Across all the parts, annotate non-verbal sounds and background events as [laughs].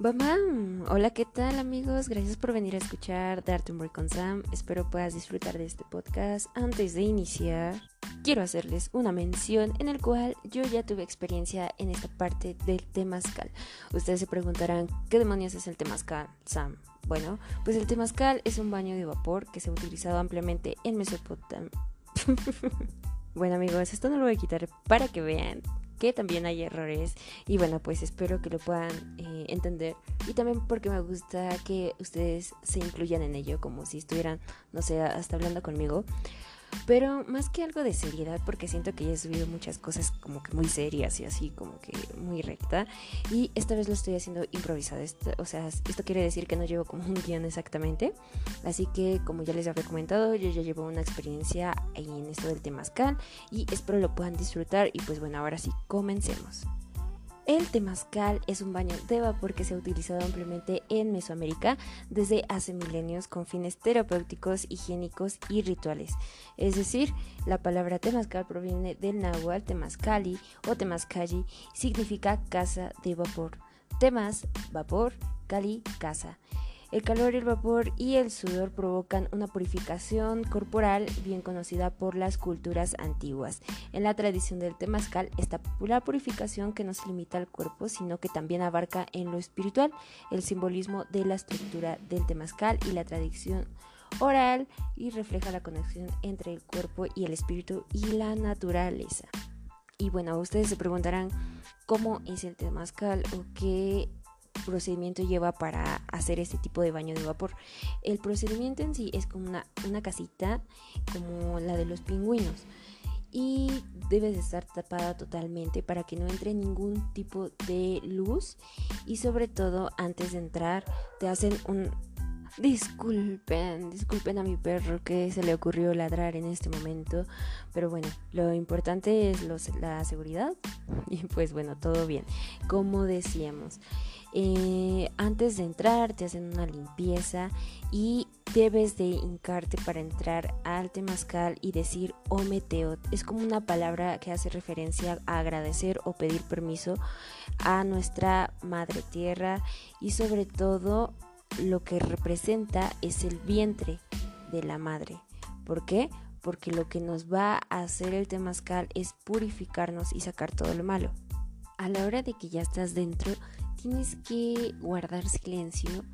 Bam, hola, ¿qué tal amigos? Gracias por venir a escuchar Darte un Break con Sam. Espero puedas disfrutar de este podcast. Antes de iniciar, quiero hacerles una mención en el cual yo ya tuve experiencia en esta parte del temazcal. Ustedes se preguntarán, ¿qué demonios es el temazcal, Sam? Bueno, pues el temazcal es un baño de vapor que se ha utilizado ampliamente en Mesopotamia. [laughs] bueno amigos, esto no lo voy a quitar para que vean que también hay errores y bueno pues espero que lo puedan eh, entender. Y también porque me gusta que ustedes se incluyan en ello como si estuvieran no sé hasta hablando conmigo pero más que algo de seriedad, porque siento que ya he subido muchas cosas como que muy serias y así como que muy recta. Y esta vez lo estoy haciendo improvisado. o sea, esto quiere decir que no llevo como un guion exactamente. Así que como ya les había comentado, yo ya llevo una experiencia en esto del temazcal y espero lo puedan disfrutar. Y pues bueno, ahora sí, comencemos. El temazcal es un baño de vapor que se ha utilizado ampliamente en Mesoamérica desde hace milenios con fines terapéuticos, higiénicos y rituales. Es decir, la palabra temazcal proviene del náhuatl temazcali o temazcali, significa casa de vapor. Temas, vapor, cali, casa. El calor, el vapor y el sudor provocan una purificación corporal bien conocida por las culturas antiguas. En la tradición del temazcal está la purificación que no se limita al cuerpo, sino que también abarca en lo espiritual el simbolismo de la estructura del temazcal y la tradición oral y refleja la conexión entre el cuerpo y el espíritu y la naturaleza. Y bueno, ustedes se preguntarán cómo es el temazcal o qué procedimiento lleva para hacer este tipo de baño de vapor. El procedimiento en sí es como una, una casita como la de los pingüinos y debes estar tapada totalmente para que no entre ningún tipo de luz y sobre todo antes de entrar te hacen un disculpen disculpen a mi perro que se le ocurrió ladrar en este momento pero bueno lo importante es la seguridad [laughs] y pues bueno todo bien como decíamos eh, antes de entrar te hacen una limpieza y debes de hincarte para entrar al temazcal y decir ometeot. Es como una palabra que hace referencia a agradecer o pedir permiso a nuestra madre tierra y sobre todo lo que representa es el vientre de la madre. ¿Por qué? Porque lo que nos va a hacer el temazcal es purificarnos y sacar todo lo malo. A la hora de que ya estás dentro, tienes que guardar silencio.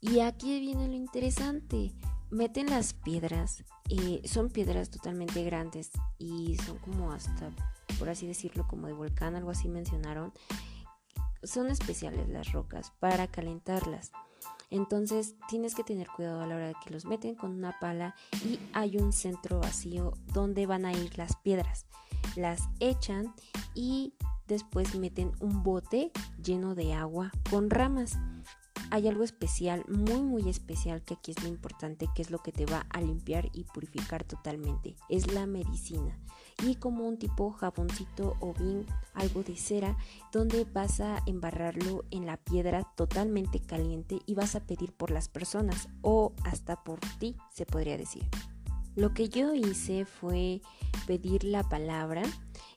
Y aquí viene lo interesante. Meten las piedras. Eh, son piedras totalmente grandes y son como hasta, por así decirlo, como de volcán, algo así mencionaron. Son especiales las rocas para calentarlas. Entonces tienes que tener cuidado a la hora de que los meten con una pala y hay un centro vacío donde van a ir las piedras. Las echan y después meten un bote lleno de agua con ramas. Hay algo especial, muy muy especial, que aquí es lo importante, que es lo que te va a limpiar y purificar totalmente. Es la medicina. Y como un tipo jaboncito o bien algo de cera, donde vas a embarrarlo en la piedra totalmente caliente y vas a pedir por las personas o hasta por ti, se podría decir. Lo que yo hice fue pedir la palabra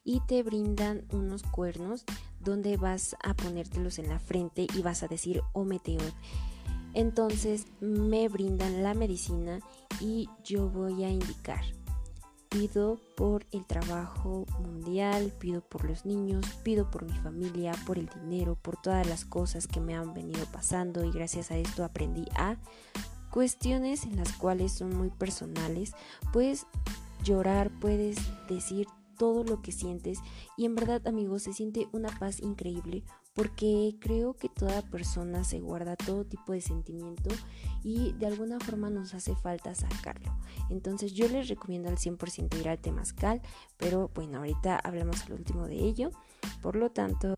y te brindan unos cuernos donde vas a ponértelos en la frente y vas a decir oh. Entonces me brindan la medicina y yo voy a indicar. Pido por el trabajo mundial, pido por los niños, pido por mi familia, por el dinero, por todas las cosas que me han venido pasando y gracias a esto aprendí a cuestiones en las cuales son muy personales. Puedes llorar, puedes decir todo lo que sientes y en verdad amigos se siente una paz increíble porque creo que toda persona se guarda todo tipo de sentimiento y de alguna forma nos hace falta sacarlo. Entonces yo les recomiendo al 100% ir al temazcal, pero bueno, ahorita hablamos al último de ello. Por lo tanto,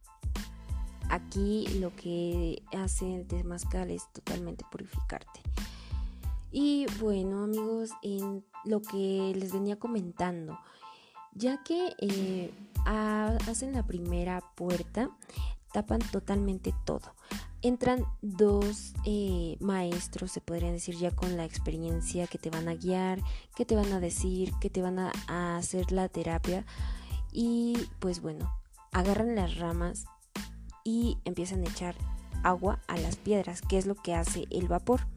aquí lo que hace el temazcal es totalmente purificarte. Y bueno amigos, en lo que les venía comentando, ya que eh, hacen la primera puerta, tapan totalmente todo. Entran dos eh, maestros, se podrían decir ya con la experiencia, que te van a guiar, que te van a decir, que te van a hacer la terapia. Y pues bueno, agarran las ramas y empiezan a echar agua a las piedras, que es lo que hace el vapor.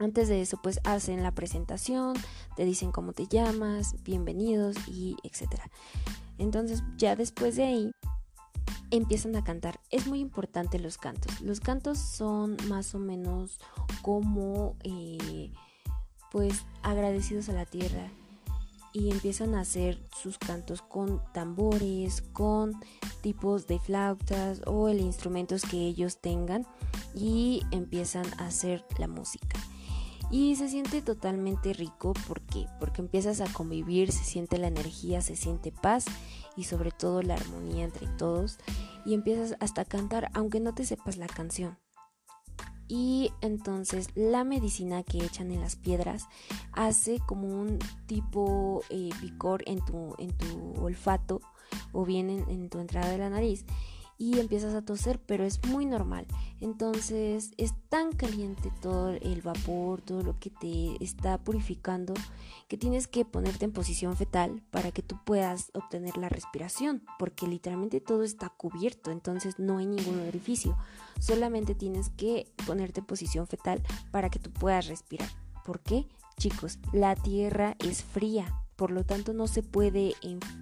Antes de eso, pues hacen la presentación, te dicen cómo te llamas, bienvenidos y etcétera. Entonces, ya después de ahí, empiezan a cantar. Es muy importante los cantos. Los cantos son más o menos como, eh, pues, agradecidos a la tierra y empiezan a hacer sus cantos con tambores, con tipos de flautas o el instrumentos que ellos tengan y empiezan a hacer la música. Y se siente totalmente rico, ¿por qué? Porque empiezas a convivir, se siente la energía, se siente paz y sobre todo la armonía entre todos y empiezas hasta a cantar aunque no te sepas la canción. Y entonces la medicina que echan en las piedras hace como un tipo eh, picor en tu, en tu olfato o bien en tu entrada de la nariz y empiezas a toser, pero es muy normal. Entonces es tan caliente todo el vapor, todo lo que te está purificando, que tienes que ponerte en posición fetal para que tú puedas obtener la respiración, porque literalmente todo está cubierto, entonces no hay ningún orificio. Solamente tienes que ponerte en posición fetal para que tú puedas respirar. ¿Por qué? Chicos, la tierra es fría, por lo tanto no se puede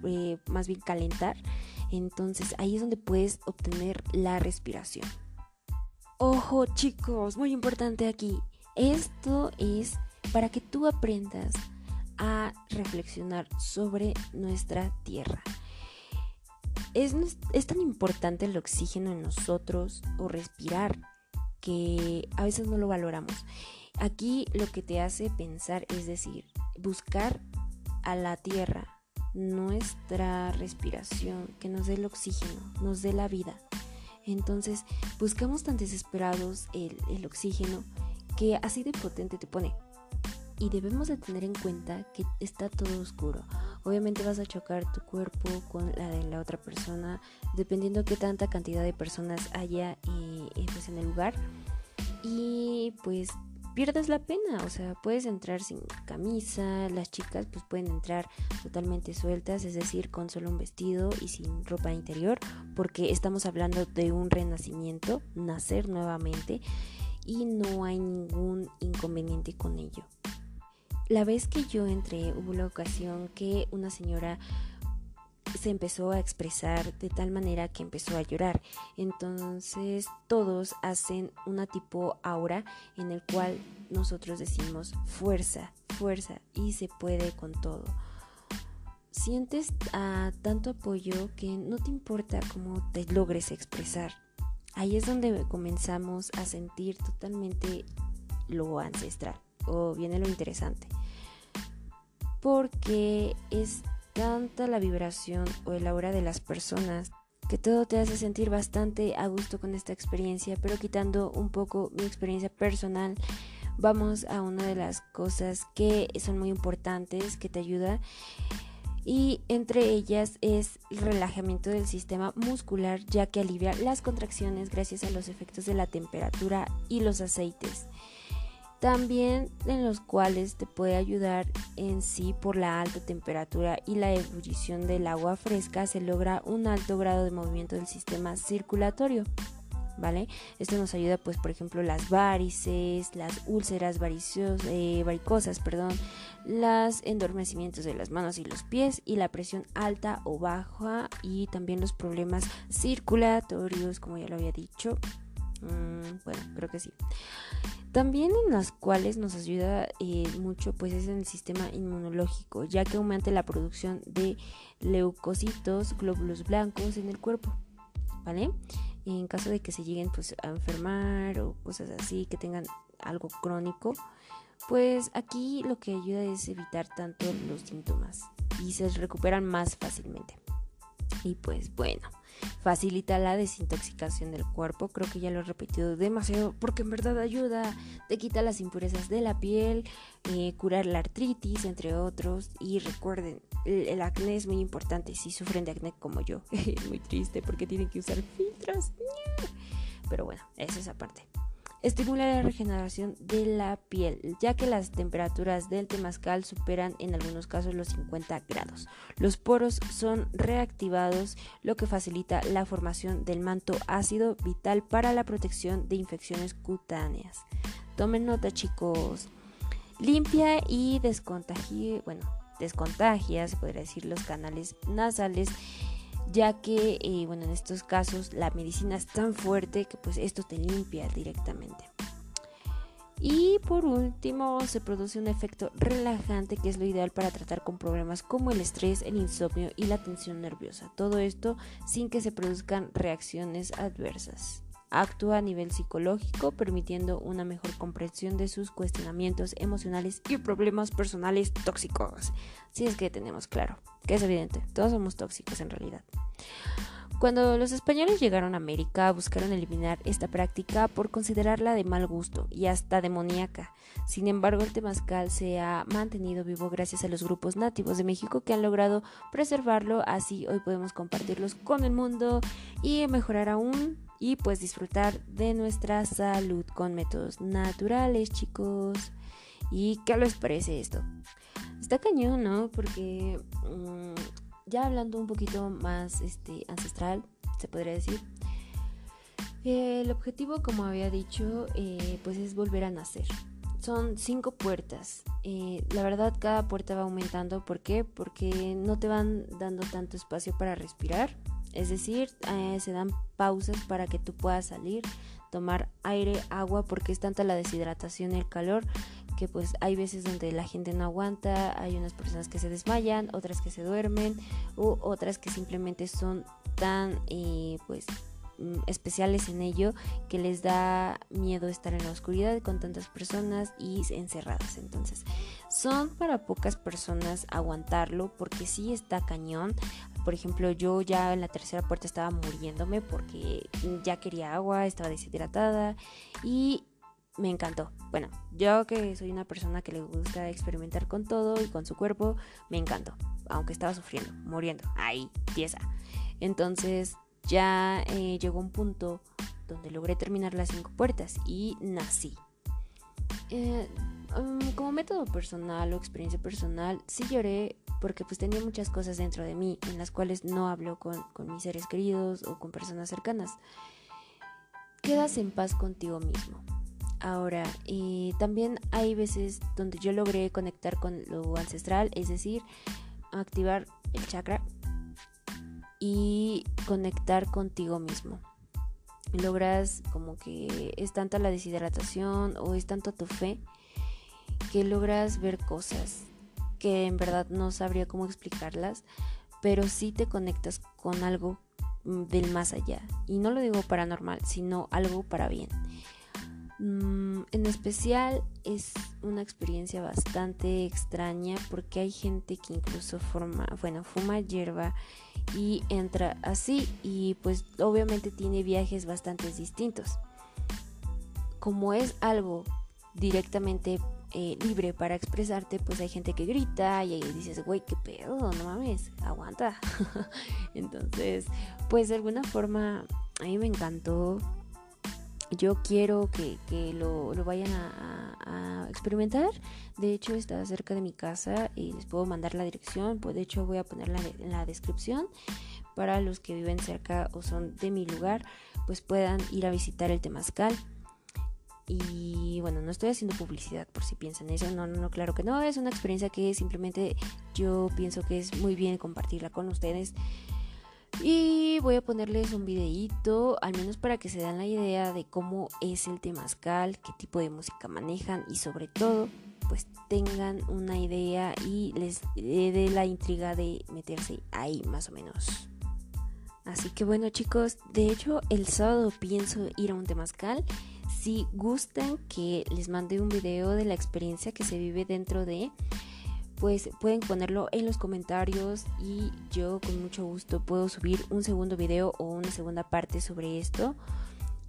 eh, más bien calentar entonces ahí es donde puedes obtener la respiración. Ojo chicos, muy importante aquí. Esto es para que tú aprendas a reflexionar sobre nuestra tierra. Es, es, tan importante el oxígeno en nosotros o respirar que a veces no lo valoramos. Aquí lo que te hace pensar es decir, buscar a la tierra nuestra respiración, que nos dé el oxígeno, nos dé la vida. Entonces buscamos tan desesperados el, oxígeno que así de potente te pone. Y debemos de tener en cuenta que está todo oscuro. Obviamente vas a chocar tu cuerpo con la de la otra persona, dependiendo qué tanta cantidad de personas haya eh, eh, pues, en el lugar. Y pues pierdas la pena, o sea, puedes entrar sin camisa, las chicas pues pueden entrar totalmente sueltas, es decir, con solo un vestido y sin ropa interior, porque estamos hablando de un renacimiento, nacer nuevamente y no hay ningún inconveniente con ello. La vez que yo entré hubo la ocasión que una señora se empezó a expresar de tal manera que empezó a llorar. Entonces todos hacen una tipo aura en el cual nosotros decimos fuerza, fuerza y se puede con todo. Sientes ah, tanto apoyo que no te importa cómo te logres expresar. Ahí es donde comenzamos a sentir totalmente lo ancestral o viene lo interesante. Porque es tanta la vibración o el aura de las personas que todo te hace sentir bastante a gusto con esta experiencia, pero quitando un poco mi experiencia personal, vamos a una de las cosas que son muy importantes que te ayuda y entre ellas es el relajamiento del sistema muscular ya que alivia las contracciones gracias a los efectos de la temperatura y los aceites también en los cuales te puede ayudar en sí por la alta temperatura y la ebullición del agua fresca se logra un alto grado de movimiento del sistema circulatorio. ¿Vale? Esto nos ayuda, pues, por ejemplo, las varices, las úlceras eh, varicosas, perdón, los endormecimientos de las manos y los pies y la presión alta o baja y también los problemas circulatorios, como ya lo había dicho. Mm, bueno, creo que sí. También en las cuales nos ayuda eh, mucho pues es en el sistema inmunológico, ya que aumenta la producción de leucocitos, glóbulos blancos en el cuerpo, ¿vale? En caso de que se lleguen pues a enfermar o cosas así, que tengan algo crónico, pues aquí lo que ayuda es evitar tanto los síntomas y se recuperan más fácilmente. Y pues bueno, facilita la desintoxicación del cuerpo. Creo que ya lo he repetido demasiado porque en verdad ayuda, te quita las impurezas de la piel, eh, curar la artritis, entre otros. Y recuerden, el, acné es muy importante si sufren de acné como yo. [laughs] es muy triste porque tienen que usar filtros. Pero bueno, es esa parte. Estimula la regeneración de la piel, ya que las temperaturas del temazcal superan en algunos casos los 50 grados. Los poros son reactivados, lo que facilita la formación del manto ácido vital para la protección de infecciones cutáneas. Tomen nota, chicos. Limpia y descontagia, bueno, descontagia, se podría decir, los canales nasales ya que eh, bueno en estos casos la medicina es tan fuerte que pues esto te limpia directamente y por último se produce un efecto relajante que es lo ideal para tratar con problemas como el estrés, el insomnio y la tensión nerviosa. Todo esto sin que se produzcan reacciones adversas. Actúa a nivel psicológico, permitiendo una mejor comprensión de sus cuestionamientos emocionales y problemas personales tóxicos. Si es que tenemos claro, que es evidente, todos somos tóxicos en realidad. Cuando los españoles llegaron a América buscaron eliminar esta práctica por considerarla de mal gusto y hasta demoníaca. Sin embargo, el temazcal se ha mantenido vivo gracias a los grupos nativos de México que han logrado preservarlo, así hoy podemos compartirlos con el mundo y mejorar aún y pues disfrutar de nuestra salud con métodos naturales, chicos. ¿Y qué les parece esto? Está cañón, ¿no? Porque mm, ya hablando un poquito más este, ancestral, se podría decir, el objetivo, como había dicho, eh, pues es volver a nacer. Son cinco puertas. Eh, la verdad, cada puerta va aumentando. ¿Por qué? Porque no te van dando tanto espacio para respirar. Es decir, eh, se dan pausas para que tú puedas salir, tomar aire, agua, porque es tanta la deshidratación y el calor que pues hay veces donde la gente no aguanta, hay unas personas que se desmayan, otras que se duermen u otras que simplemente son tan eh, pues mm, especiales en ello que les da miedo estar en la oscuridad con tantas personas y encerradas. Entonces, son para pocas personas aguantarlo porque sí está cañón. Por ejemplo, yo ya en la tercera puerta estaba muriéndome porque ya quería agua, estaba deshidratada y me encantó. Bueno, yo que soy una persona que le gusta experimentar con todo y con su cuerpo, me encantó. Aunque estaba sufriendo, muriendo, ahí, tiesa. Entonces ya eh, llegó un punto donde logré terminar las cinco puertas y nací. Eh, como método personal o experiencia personal, sí lloré porque pues tenía muchas cosas dentro de mí en las cuales no hablo con, con mis seres queridos o con personas cercanas. Quedas en paz contigo mismo Ahora, también hay veces donde yo logré conectar con lo ancestral, es decir, activar el chakra y conectar contigo mismo. Logras como que es tanta la deshidratación o es tanto tu fe que logras ver cosas que en verdad no sabría cómo explicarlas, pero sí te conectas con algo mm, del más allá. Y no lo digo paranormal, sino algo para bien. Mm, en especial es una experiencia bastante extraña porque hay gente que incluso forma, bueno, fuma hierba y entra así y pues obviamente tiene viajes bastante distintos. Como es algo directamente eh, libre para expresarte, pues hay gente que grita y ahí dices, güey, qué pedo, no mames, aguanta. [laughs] Entonces, pues de alguna forma a mí me encantó yo quiero que, lo, vayan a, experimentar. De hecho, está cerca de mi casa y les puedo mandar la dirección. Pues, de hecho, voy a ponerla en la descripción para los que viven cerca o son de mi lugar, pues puedan ir a visitar el Temazcal. Y bueno, no estoy haciendo publicidad por si piensan eso, no, no, claro que no, es una experiencia que simplemente yo pienso que es muy bien compartirla con ustedes. Y voy a ponerles un videíto, al menos para que se den la idea de cómo es el temazcal, qué tipo de música manejan y sobre todo, pues tengan una idea y les dé la intriga de meterse ahí más o menos. Así que bueno chicos, de hecho el sábado pienso ir a un temazcal. Si gustan que les mande un video de la experiencia que se vive dentro de pues pueden ponerlo en los comentarios y yo con mucho gusto puedo subir un segundo video o una segunda parte sobre esto.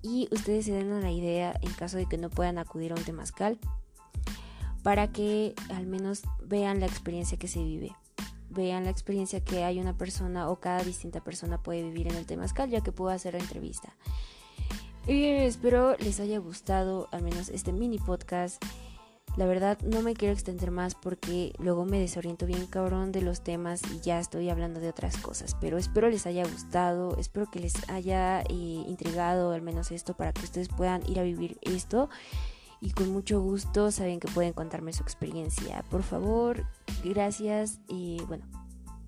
Y ustedes se den la idea en caso de que no puedan acudir a un temazcal para que al menos vean la experiencia que se vive. Vean la experiencia que hay una persona o cada distinta persona puede vivir en el temazcal ya que puedo hacer la entrevista Y espero les haya gustado al menos este mini podcast. La verdad no me quiero extender más porque luego me desoriento bien cabrón de los temas y ya estoy hablando de otras cosas. Pero espero les haya gustado, espero que les haya eh, intrigado al menos esto para que ustedes puedan ir a vivir esto. Y con mucho gusto saben que pueden contarme su experiencia. Por favor, gracias y bueno,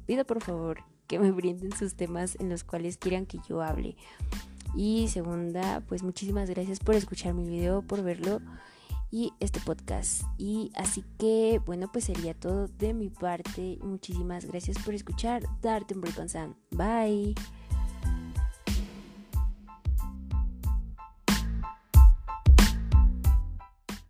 pido por favor que me brinden sus temas en los cuales quieran que yo hable. Y segunda, pues muchísimas gracias por escuchar mi video, por verlo y este podcast. Y así que, bueno, pues sería todo de mi parte. Muchísimas gracias por escuchar Darte un Break on Bye.